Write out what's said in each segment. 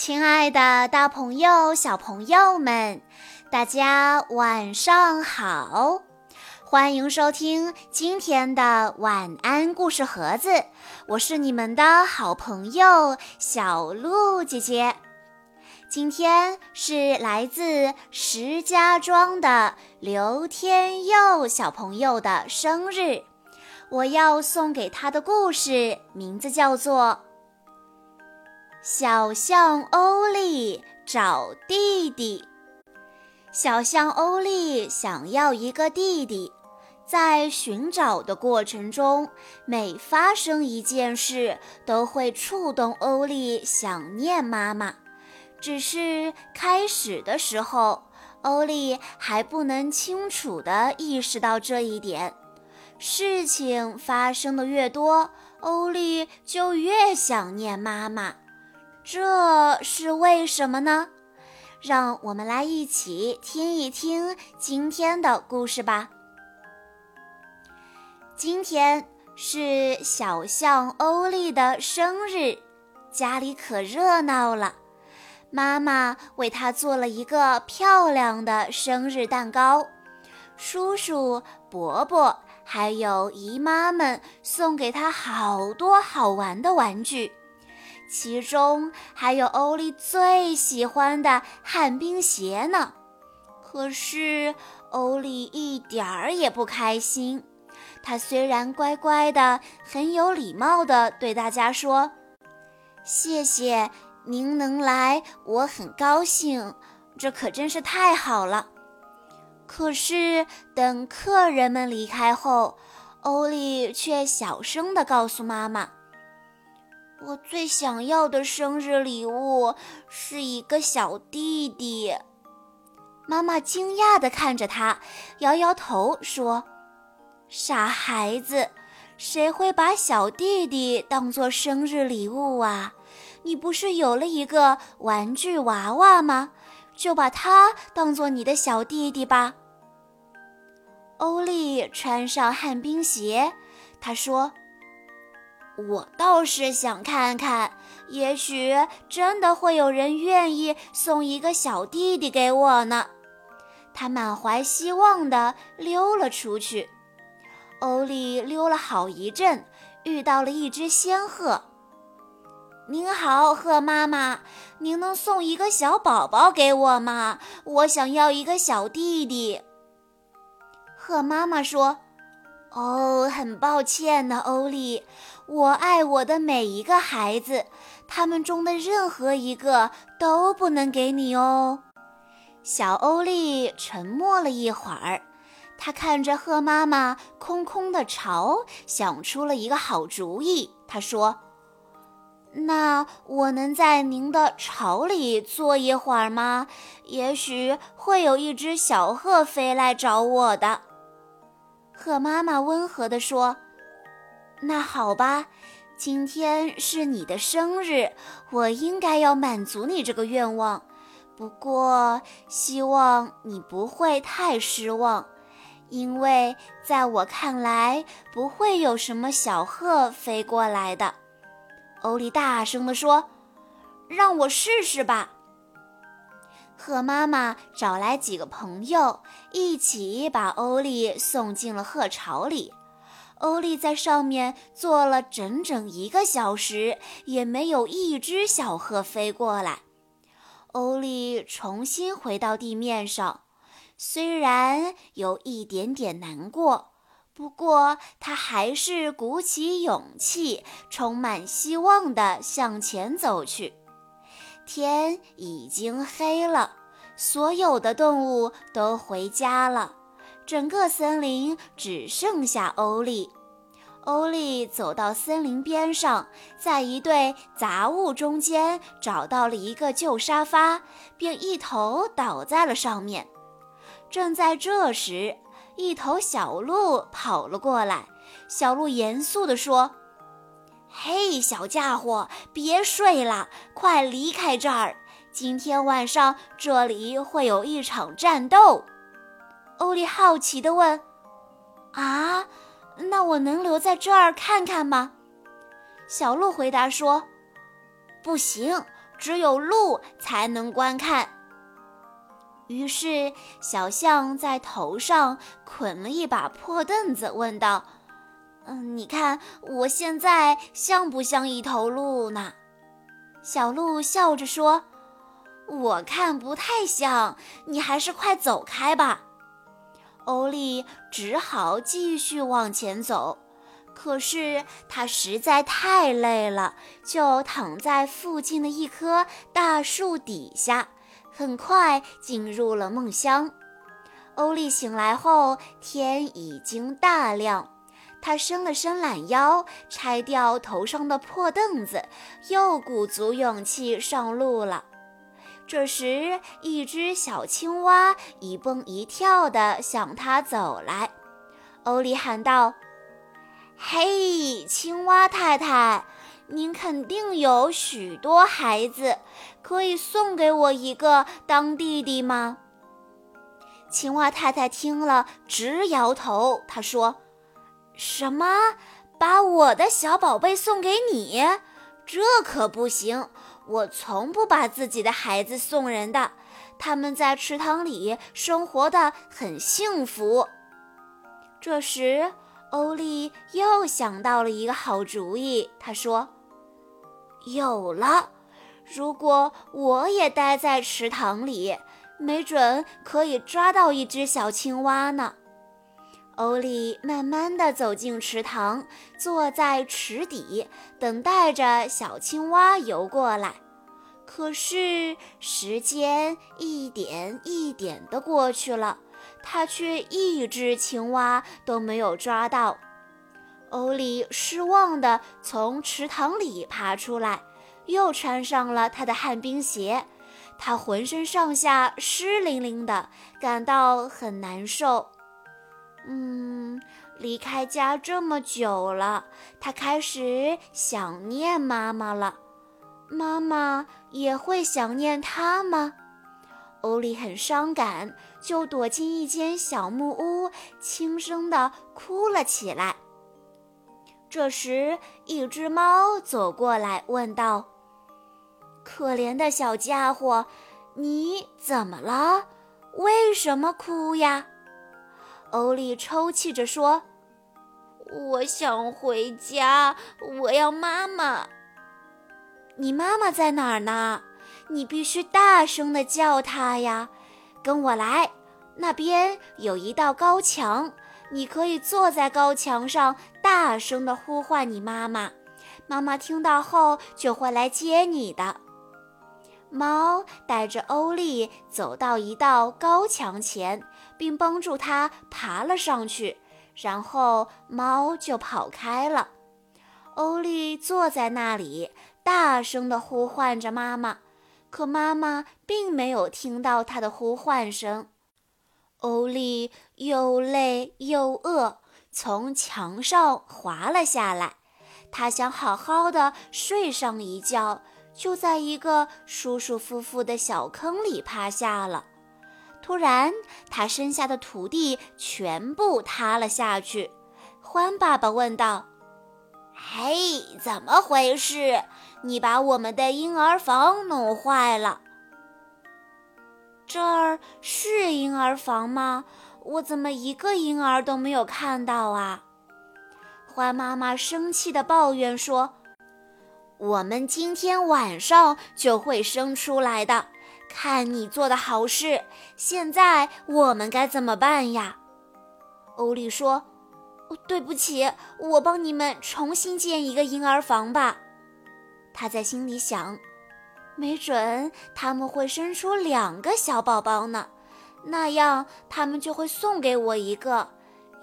亲爱的，大朋友、小朋友们，大家晚上好！欢迎收听今天的晚安故事盒子，我是你们的好朋友小鹿姐姐。今天是来自石家庄的刘天佑小朋友的生日，我要送给他的故事名字叫做。小象欧利找弟弟。小象欧利想要一个弟弟，在寻找的过程中，每发生一件事都会触动欧利想念妈妈。只是开始的时候，欧利还不能清楚地意识到这一点。事情发生的越多，欧利就越想念妈妈。这是为什么呢？让我们来一起听一听今天的故事吧。今天是小象欧丽的生日，家里可热闹了。妈妈为他做了一个漂亮的生日蛋糕，叔叔、伯伯还有姨妈们送给他好多好玩的玩具。其中还有欧丽最喜欢的旱冰鞋呢，可是欧丽一点儿也不开心。她虽然乖乖的、很有礼貌的对大家说：“谢谢您能来，我很高兴，这可真是太好了。”可是等客人们离开后，欧丽却小声地告诉妈妈。我最想要的生日礼物是一个小弟弟。妈妈惊讶地看着他，摇摇头说：“傻孩子，谁会把小弟弟当做生日礼物啊？你不是有了一个玩具娃娃吗？就把它当做你的小弟弟吧。”欧丽穿上旱冰鞋，她说。我倒是想看看，也许真的会有人愿意送一个小弟弟给我呢。他满怀希望地溜了出去。欧丽溜了好一阵，遇到了一只仙鹤。“您好，鹤妈妈，您能送一个小宝宝给我吗？我想要一个小弟弟。”鹤妈妈说。哦，很抱歉呢，欧丽。我爱我的每一个孩子，他们中的任何一个都不能给你哦。小欧丽沉默了一会儿，她看着鹤妈妈空空的巢，想出了一个好主意。她说：“那我能在您的巢里坐一会儿吗？也许会有一只小鹤飞来找我的。”鹤妈妈温和地说：“那好吧，今天是你的生日，我应该要满足你这个愿望。不过，希望你不会太失望，因为在我看来，不会有什么小鹤飞过来的。”欧丽大声地说：“让我试试吧。”鹤妈妈找来几个朋友，一起把欧丽送进了鹤巢里。欧丽在上面坐了整整一个小时，也没有一只小鹤飞过来。欧丽重新回到地面上，虽然有一点点难过，不过她还是鼓起勇气，充满希望地向前走去。天已经黑了，所有的动物都回家了，整个森林只剩下欧丽。欧丽走到森林边上，在一堆杂物中间找到了一个旧沙发，并一头倒在了上面。正在这时，一头小鹿跑了过来。小鹿严肃地说。嘿，小家伙，别睡了，快离开这儿！今天晚上这里会有一场战斗。欧丽好奇地问：“啊，那我能留在这儿看看吗？”小鹿回答说：“不行，只有鹿才能观看。于是，小象在头上捆了一把破凳子，问道：“嗯，你看我现在像不像一头鹿呢？”小鹿笑着说：“我看不太像，你还是快走开吧。”欧丽只好继续往前走，可是他实在太累了，就躺在附近的一棵大树底下。很快进入了梦乡。欧丽醒来后，天已经大亮。她伸了伸懒腰，拆掉头上的破凳子，又鼓足勇气上路了。这时，一只小青蛙一蹦一跳地向他走来。欧里喊道：“嘿，青蛙太太！”您肯定有许多孩子，可以送给我一个当弟弟吗？青蛙太太听了直摇头。她说：“什么？把我的小宝贝送给你？这可不行！我从不把自己的孩子送人的。他们在池塘里生活的很幸福。”这时，欧丽又想到了一个好主意。他说。有了，如果我也待在池塘里，没准可以抓到一只小青蛙呢。欧丽慢慢地走进池塘，坐在池底，等待着小青蛙游过来。可是时间一点一点地过去了，他却一只青蛙都没有抓到。欧丽失望地从池塘里爬出来，又穿上了他的旱冰鞋。他浑身上下湿淋淋的，感到很难受。嗯，离开家这么久了，他开始想念妈妈了。妈妈也会想念他吗？欧丽很伤感，就躲进一间小木屋，轻声地哭了起来。这时，一只猫走过来，问道：“可怜的小家伙，你怎么了？为什么哭呀？”欧丽抽泣着说：“我想回家，我要妈妈。你妈妈在哪儿呢？你必须大声地叫她呀！跟我来，那边有一道高墙。”你可以坐在高墙上，大声地呼唤你妈妈，妈妈听到后就会来接你的。猫带着欧丽走到一道高墙前，并帮助它爬了上去，然后猫就跑开了。欧丽坐在那里，大声地呼唤着妈妈，可妈妈并没有听到她的呼唤声。欧丽又累又饿，从墙上滑了下来。他想好好的睡上一觉，就在一个舒舒服服的小坑里趴下了。突然，他身下的土地全部塌了下去。欢爸爸问道：“嘿，怎么回事？你把我们的婴儿房弄坏了？”这儿是婴儿房吗？我怎么一个婴儿都没有看到啊？欢妈妈生气地抱怨说：“我们今天晚上就会生出来的。看你做的好事，现在我们该怎么办呀？”欧丽说：“对不起，我帮你们重新建一个婴儿房吧。”他在心里想。没准他们会生出两个小宝宝呢，那样他们就会送给我一个，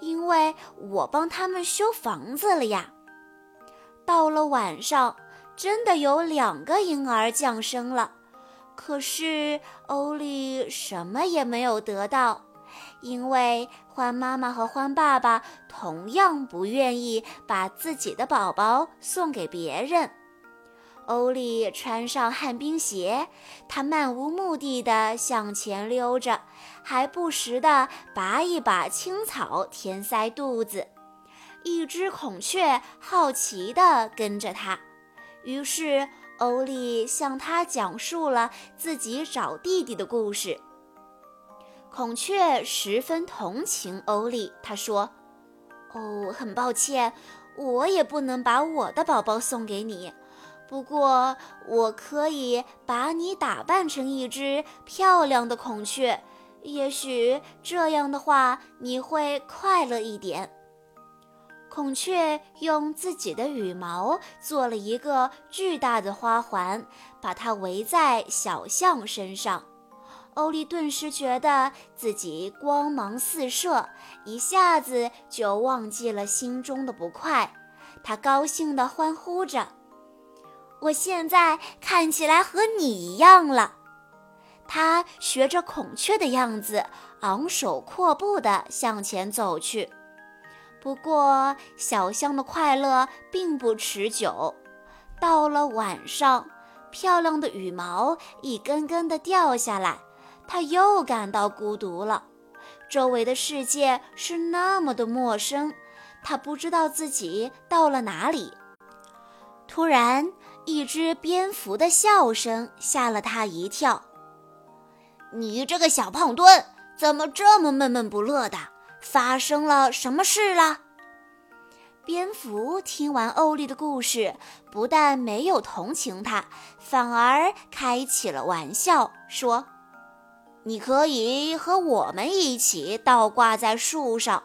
因为我帮他们修房子了呀。到了晚上，真的有两个婴儿降生了，可是欧丽什么也没有得到，因为獾妈妈和獾爸爸同样不愿意把自己的宝宝送给别人。欧丽穿上旱冰鞋，她漫无目的地向前溜着，还不时地拔一把青草填塞肚子。一只孔雀好奇地跟着他，于是欧丽向他讲述了自己找弟弟的故事。孔雀十分同情欧丽，他说：“哦，很抱歉，我也不能把我的宝宝送给你。不过，我可以把你打扮成一只漂亮的孔雀，也许这样的话你会快乐一点。”孔雀用自己的羽毛做了一个巨大的花环，把它围在小象身上。欧丽顿时觉得自己光芒四射，一下子就忘记了心中的不快。他高兴地欢呼着：“我现在看起来和你一样了！”他学着孔雀的样子，昂首阔步地向前走去。不过，小象的快乐并不持久。到了晚上，漂亮的羽毛一根根地掉下来，它又感到孤独了。周围的世界是那么的陌生，它不知道自己到了哪里。突然，一只蝙蝠的笑声吓了它一跳。“你这个小胖墩，怎么这么闷闷不乐的？”发生了什么事了？蝙蝠听完欧丽的故事，不但没有同情他，反而开起了玩笑，说：“你可以和我们一起倒挂在树上，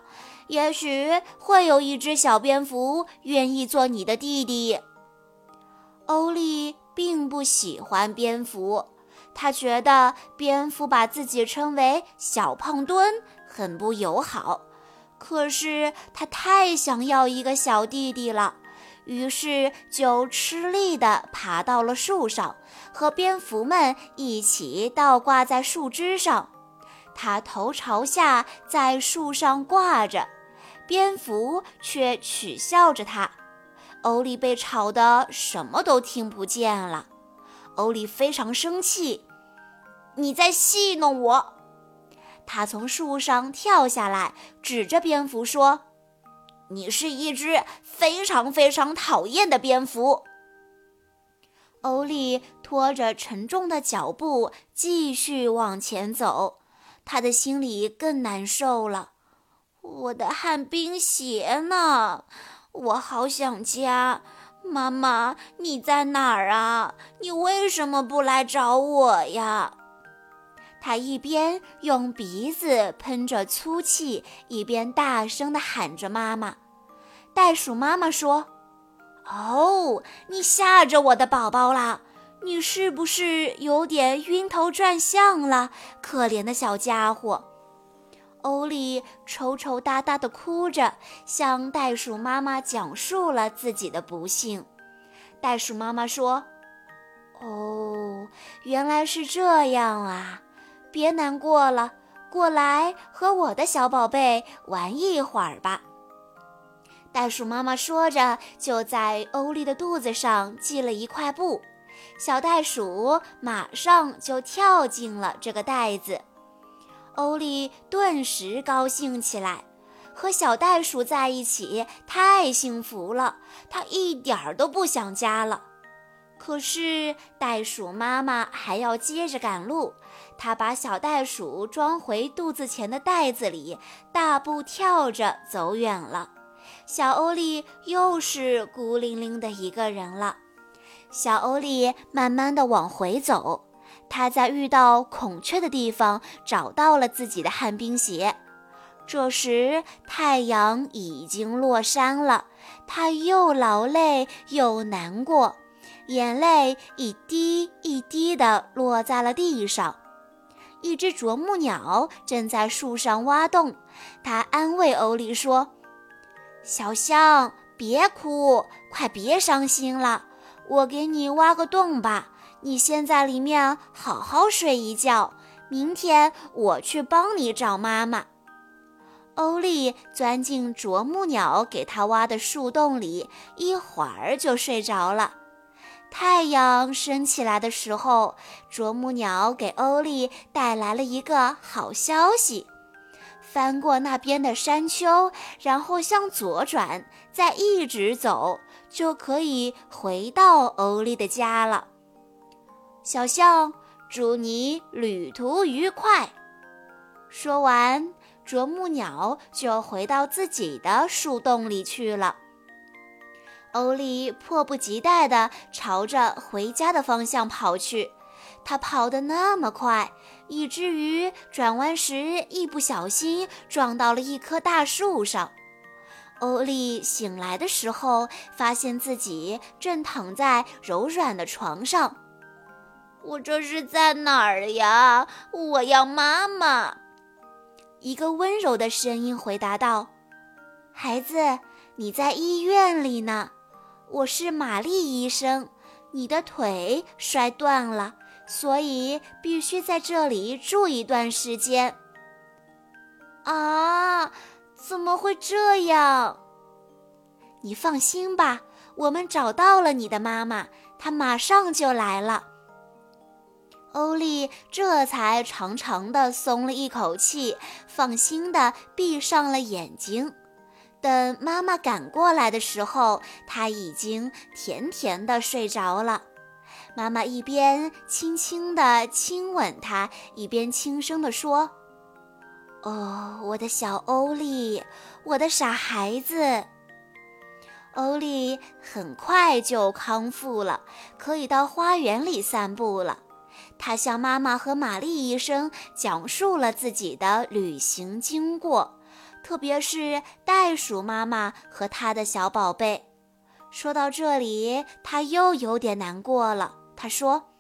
也许会有一只小蝙蝠愿意做你的弟弟。”欧丽并不喜欢蝙蝠，他觉得蝙蝠把自己称为“小胖墩”。很不友好，可是他太想要一个小弟弟了，于是就吃力地爬到了树上，和蝙蝠们一起倒挂在树枝上。他头朝下在树上挂着，蝙蝠却取笑着他。欧丽被吵得什么都听不见了。欧丽非常生气：“你在戏弄我！”他从树上跳下来，指着蝙蝠说：“你是一只非常非常讨厌的蝙蝠。”欧利拖着沉重的脚步继续往前走，他的心里更难受了。我的旱冰鞋呢？我好想家！妈妈，你在哪儿啊？你为什么不来找我呀？他一边用鼻子喷着粗气，一边大声地喊着：“妈妈！”袋鼠妈妈说：“哦，你吓着我的宝宝了，你是不是有点晕头转向了？可怜的小家伙。”欧利抽抽搭搭地哭着，向袋鼠妈妈讲述了自己的不幸。袋鼠妈妈说：“哦，原来是这样啊。”别难过了，过来和我的小宝贝玩一会儿吧。袋鼠妈妈说着，就在欧丽的肚子上系了一块布，小袋鼠马上就跳进了这个袋子。欧丽顿时高兴起来，和小袋鼠在一起太幸福了，她一点儿都不想家了。可是袋鼠妈妈还要接着赶路，他把小袋鼠装回肚子前的袋子里，大步跳着走远了。小欧丽又是孤零零的一个人了。小欧丽慢慢的往回走，她在遇到孔雀的地方找到了自己的旱冰鞋。这时太阳已经落山了，她又劳累又难过。眼泪一滴一滴地落在了地上。一只啄木鸟正在树上挖洞，它安慰欧丽说：“小象，别哭，快别伤心了，我给你挖个洞吧，你先在里面好好睡一觉，明天我去帮你找妈妈。”欧丽钻进啄木鸟给它挖的树洞里，一会儿就睡着了。太阳升起来的时候，啄木鸟给欧丽带来了一个好消息：翻过那边的山丘，然后向左转，再一直走，就可以回到欧丽的家了。小象，祝你旅途愉快。说完，啄木鸟就回到自己的树洞里去了。欧丽迫不及待地朝着回家的方向跑去，他跑得那么快，以至于转弯时一不小心撞到了一棵大树上。欧丽醒来的时候，发现自己正躺在柔软的床上。我这是在哪儿呀？我要妈妈。一个温柔的声音回答道：“孩子，你在医院里呢。我是玛丽医生。你的腿摔断了，所以必须在这里住一段时间。”啊，怎么会这样？你放心吧，我们找到了你的妈妈，她马上就来了。欧丽这才长长的松了一口气，放心的闭上了眼睛。等妈妈赶过来的时候，她已经甜甜的睡着了。妈妈一边轻轻地亲吻她，一边轻声地说：“哦，我的小欧丽，我的傻孩子。”欧丽很快就康复了，可以到花园里散步了。他向妈妈和玛丽医生讲述了自己的旅行经过，特别是袋鼠妈妈和他的小宝贝。说到这里，他又有点难过了。他说：“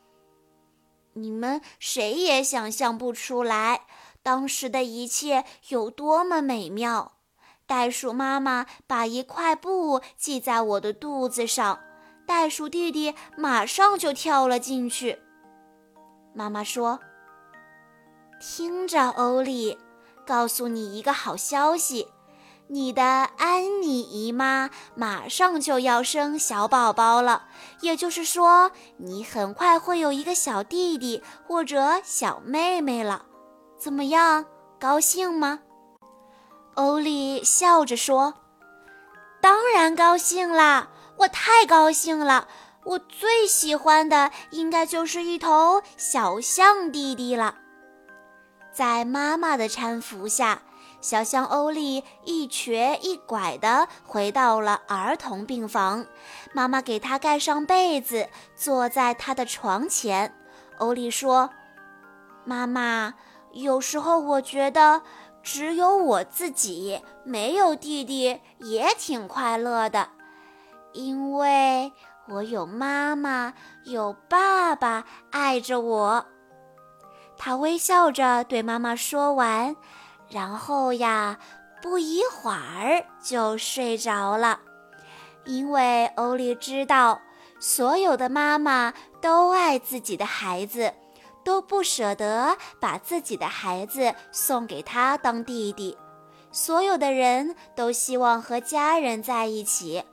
你们谁也想象不出来，当时的一切有多么美妙。袋鼠妈妈把一块布系在我的肚子上，袋鼠弟弟马上就跳了进去。”妈妈说：“听着，欧丽，告诉你一个好消息，你的安妮姨妈马上就要生小宝宝了。也就是说，你很快会有一个小弟弟或者小妹妹了。怎么样，高兴吗？”欧丽笑着说：“当然高兴啦，我太高兴了。”我最喜欢的应该就是一头小象弟弟了。在妈妈的搀扶下，小象欧丽一瘸一拐地回到了儿童病房。妈妈给他盖上被子，坐在他的床前。欧丽说：“妈妈，有时候我觉得只有我自己，没有弟弟也挺快乐的，因为……”我有妈妈，有爸爸爱着我。他微笑着对妈妈说完，然后呀，不一会儿就睡着了。因为欧丽知道，所有的妈妈都爱自己的孩子，都不舍得把自己的孩子送给他当弟弟。所有的人都希望和家人在一起。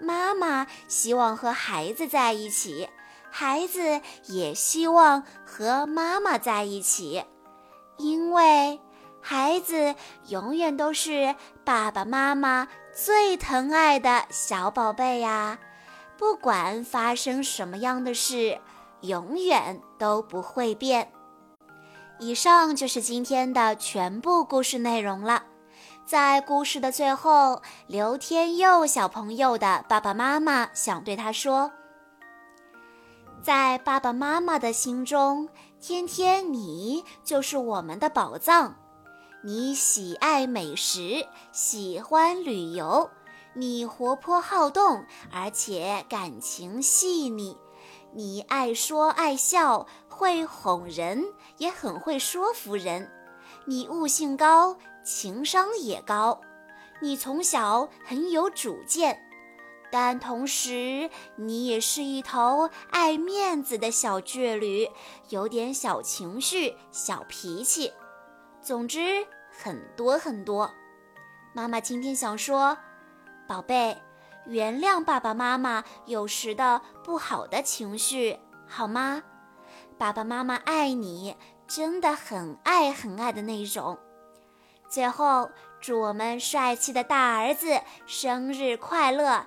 妈妈希望和孩子在一起，孩子也希望和妈妈在一起，因为孩子永远都是爸爸妈妈最疼爱的小宝贝呀。不管发生什么样的事，永远都不会变。以上就是今天的全部故事内容了。在故事的最后，刘天佑小朋友的爸爸妈妈想对他说：“在爸爸妈妈的心中，天天你就是我们的宝藏。你喜爱美食，喜欢旅游，你活泼好动，而且感情细腻。你爱说爱笑，会哄人，也很会说服人。你悟性高。”情商也高，你从小很有主见，但同时你也是一头爱面子的小倔驴，有点小情绪、小脾气。总之很多很多。妈妈今天想说，宝贝，原谅爸爸妈妈有时的不好的情绪，好吗？爸爸妈妈爱你，真的很爱很爱的那种。最后，祝我们帅气的大儿子生日快乐！